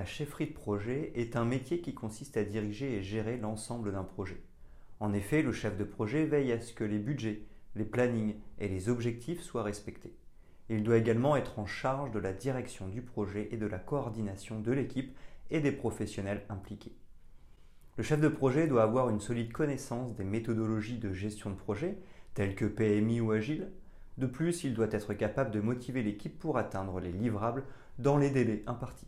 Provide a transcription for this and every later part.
La chefferie de projet est un métier qui consiste à diriger et gérer l'ensemble d'un projet. En effet, le chef de projet veille à ce que les budgets, les plannings et les objectifs soient respectés. Il doit également être en charge de la direction du projet et de la coordination de l'équipe et des professionnels impliqués. Le chef de projet doit avoir une solide connaissance des méthodologies de gestion de projet, telles que PMI ou Agile. De plus, il doit être capable de motiver l'équipe pour atteindre les livrables dans les délais impartis.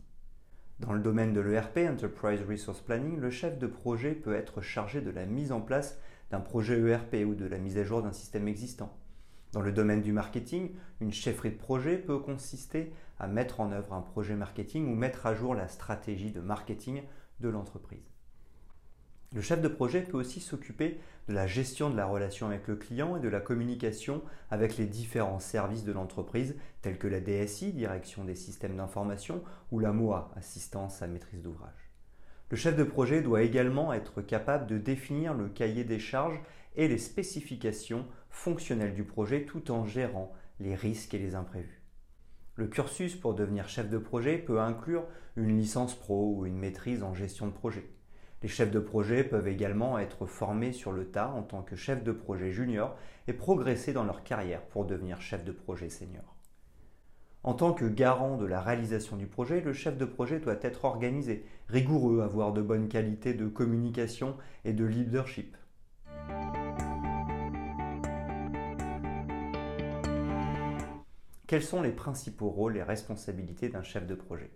Dans le domaine de l'ERP, Enterprise Resource Planning, le chef de projet peut être chargé de la mise en place d'un projet ERP ou de la mise à jour d'un système existant. Dans le domaine du marketing, une chefferie de projet peut consister à mettre en œuvre un projet marketing ou mettre à jour la stratégie de marketing de l'entreprise. Le chef de projet peut aussi s'occuper de la gestion de la relation avec le client et de la communication avec les différents services de l'entreprise tels que la DSI, direction des systèmes d'information, ou la MOA, assistance à maîtrise d'ouvrage. Le chef de projet doit également être capable de définir le cahier des charges et les spécifications fonctionnelles du projet tout en gérant les risques et les imprévus. Le cursus pour devenir chef de projet peut inclure une licence pro ou une maîtrise en gestion de projet. Les chefs de projet peuvent également être formés sur le tas en tant que chef de projet junior et progresser dans leur carrière pour devenir chef de projet senior. En tant que garant de la réalisation du projet, le chef de projet doit être organisé, rigoureux, avoir de bonnes qualités de communication et de leadership. Quels sont les principaux rôles et responsabilités d'un chef de projet?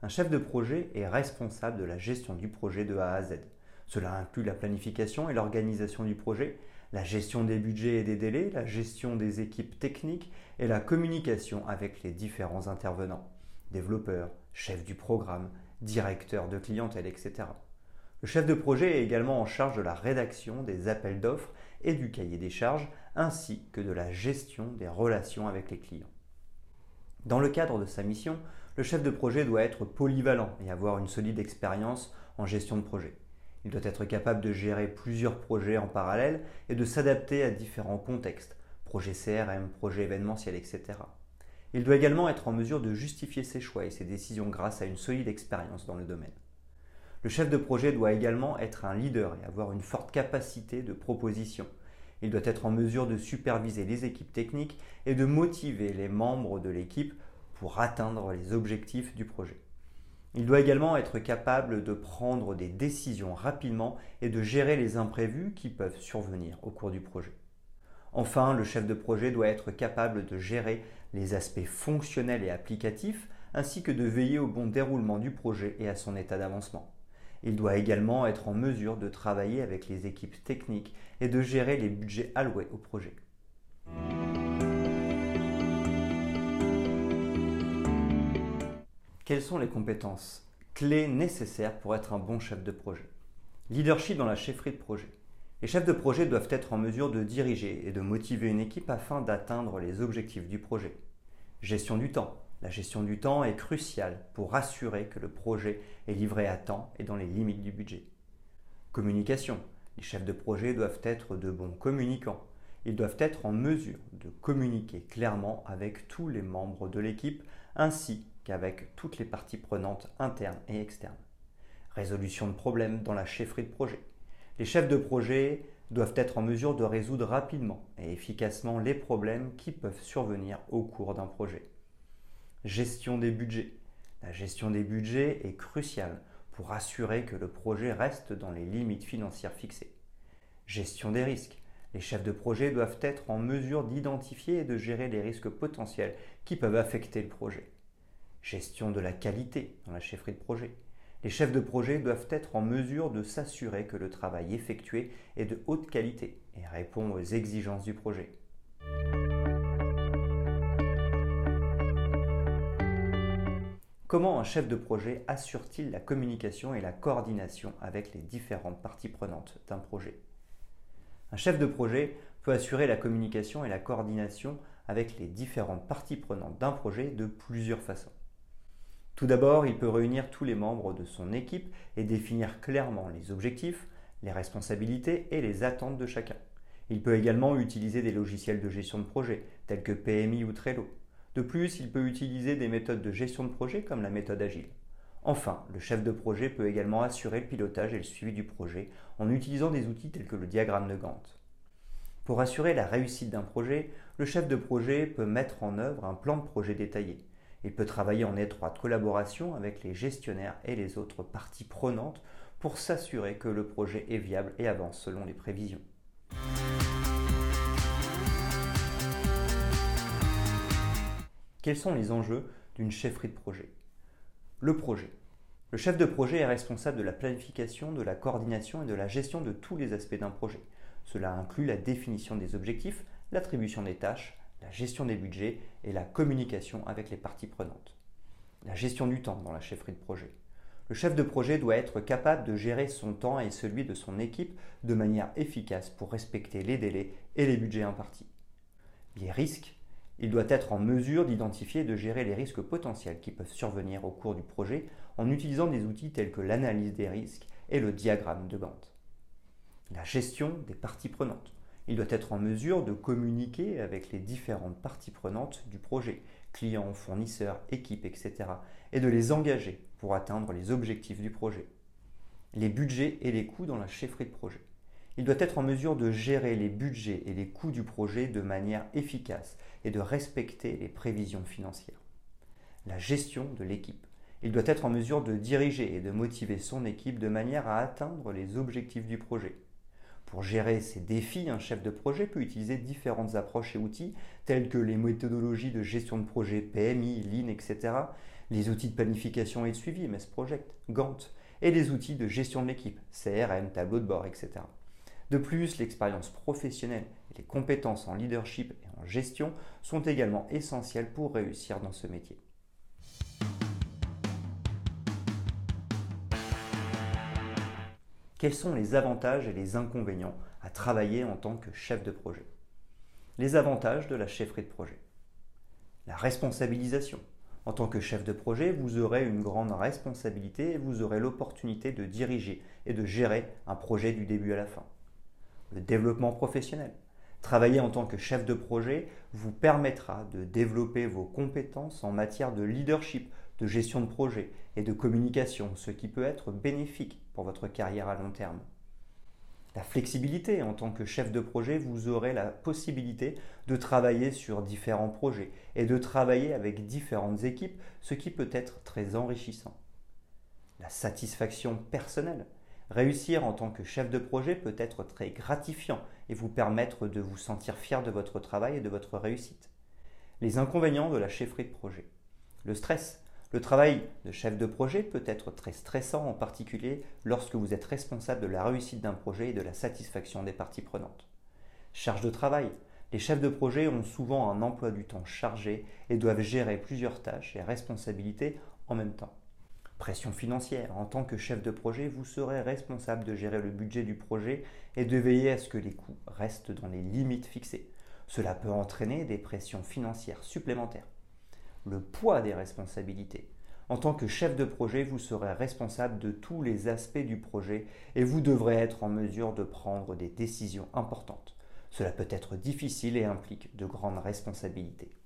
Un chef de projet est responsable de la gestion du projet de A à Z. Cela inclut la planification et l'organisation du projet, la gestion des budgets et des délais, la gestion des équipes techniques et la communication avec les différents intervenants, développeurs, chefs du programme, directeurs de clientèle, etc. Le chef de projet est également en charge de la rédaction des appels d'offres et du cahier des charges, ainsi que de la gestion des relations avec les clients. Dans le cadre de sa mission, le chef de projet doit être polyvalent et avoir une solide expérience en gestion de projet. Il doit être capable de gérer plusieurs projets en parallèle et de s'adapter à différents contextes, projet CRM, projet événementiel, etc. Il doit également être en mesure de justifier ses choix et ses décisions grâce à une solide expérience dans le domaine. Le chef de projet doit également être un leader et avoir une forte capacité de proposition. Il doit être en mesure de superviser les équipes techniques et de motiver les membres de l'équipe pour atteindre les objectifs du projet. Il doit également être capable de prendre des décisions rapidement et de gérer les imprévus qui peuvent survenir au cours du projet. Enfin, le chef de projet doit être capable de gérer les aspects fonctionnels et applicatifs ainsi que de veiller au bon déroulement du projet et à son état d'avancement. Il doit également être en mesure de travailler avec les équipes techniques et de gérer les budgets alloués au projet. Quelles sont les compétences clés nécessaires pour être un bon chef de projet? Leadership dans la chefferie de projet. Les chefs de projet doivent être en mesure de diriger et de motiver une équipe afin d'atteindre les objectifs du projet. Gestion du temps. La gestion du temps est cruciale pour assurer que le projet est livré à temps et dans les limites du budget. Communication. Les chefs de projet doivent être de bons communicants. Ils doivent être en mesure de communiquer clairement avec tous les membres de l'équipe ainsi avec toutes les parties prenantes internes et externes. Résolution de problèmes dans la chefferie de projet. Les chefs de projet doivent être en mesure de résoudre rapidement et efficacement les problèmes qui peuvent survenir au cours d'un projet. Gestion des budgets. La gestion des budgets est cruciale pour assurer que le projet reste dans les limites financières fixées. Gestion des risques. Les chefs de projet doivent être en mesure d'identifier et de gérer les risques potentiels qui peuvent affecter le projet gestion de la qualité dans la chefferie de projet. Les chefs de projet doivent être en mesure de s'assurer que le travail effectué est de haute qualité et répond aux exigences du projet. Comment un chef de projet assure-t-il la communication et la coordination avec les différentes parties prenantes d'un projet? Un chef de projet peut assurer la communication et la coordination avec les différentes parties prenantes d'un projet de plusieurs façons. Tout d'abord, il peut réunir tous les membres de son équipe et définir clairement les objectifs, les responsabilités et les attentes de chacun. Il peut également utiliser des logiciels de gestion de projet tels que PMI ou Trello. De plus, il peut utiliser des méthodes de gestion de projet comme la méthode agile. Enfin, le chef de projet peut également assurer le pilotage et le suivi du projet en utilisant des outils tels que le diagramme de Gantt. Pour assurer la réussite d'un projet, le chef de projet peut mettre en œuvre un plan de projet détaillé. Il peut travailler en étroite collaboration avec les gestionnaires et les autres parties prenantes pour s'assurer que le projet est viable et avance selon les prévisions. Quels sont les enjeux d'une chefferie de projet? Le projet. Le chef de projet est responsable de la planification, de la coordination et de la gestion de tous les aspects d'un projet. Cela inclut la définition des objectifs, l'attribution des tâches, la gestion des budgets et la communication avec les parties prenantes. La gestion du temps dans la chefferie de projet. Le chef de projet doit être capable de gérer son temps et celui de son équipe de manière efficace pour respecter les délais et les budgets impartis. Les risques. Il doit être en mesure d'identifier et de gérer les risques potentiels qui peuvent survenir au cours du projet en utilisant des outils tels que l'analyse des risques et le diagramme de Gantt la gestion des parties prenantes. Il doit être en mesure de communiquer avec les différentes parties prenantes du projet, clients, fournisseurs, équipes, etc., et de les engager pour atteindre les objectifs du projet. Les budgets et les coûts dans la chefferie de projet. Il doit être en mesure de gérer les budgets et les coûts du projet de manière efficace et de respecter les prévisions financières. La gestion de l'équipe. Il doit être en mesure de diriger et de motiver son équipe de manière à atteindre les objectifs du projet. Pour gérer ces défis, un chef de projet peut utiliser différentes approches et outils tels que les méthodologies de gestion de projet PMI, Lean, etc., les outils de planification et de suivi MS Project, Gantt, et les outils de gestion de l'équipe, CRM, tableau de bord, etc. De plus, l'expérience professionnelle et les compétences en leadership et en gestion sont également essentielles pour réussir dans ce métier. Quels sont les avantages et les inconvénients à travailler en tant que chef de projet? Les avantages de la chefferie de projet. La responsabilisation. En tant que chef de projet, vous aurez une grande responsabilité et vous aurez l'opportunité de diriger et de gérer un projet du début à la fin. Le développement professionnel. Travailler en tant que chef de projet vous permettra de développer vos compétences en matière de leadership, de gestion de projet et de communication, ce qui peut être bénéfique pour votre carrière à long terme. La flexibilité, en tant que chef de projet, vous aurez la possibilité de travailler sur différents projets et de travailler avec différentes équipes, ce qui peut être très enrichissant. La satisfaction personnelle. Réussir en tant que chef de projet peut être très gratifiant et vous permettre de vous sentir fier de votre travail et de votre réussite. Les inconvénients de la chefferie de projet. Le stress. Le travail de chef de projet peut être très stressant, en particulier lorsque vous êtes responsable de la réussite d'un projet et de la satisfaction des parties prenantes. Charge de travail. Les chefs de projet ont souvent un emploi du temps chargé et doivent gérer plusieurs tâches et responsabilités en même temps. Pression financière. En tant que chef de projet, vous serez responsable de gérer le budget du projet et de veiller à ce que les coûts restent dans les limites fixées. Cela peut entraîner des pressions financières supplémentaires le poids des responsabilités. En tant que chef de projet, vous serez responsable de tous les aspects du projet et vous devrez être en mesure de prendre des décisions importantes. Cela peut être difficile et implique de grandes responsabilités.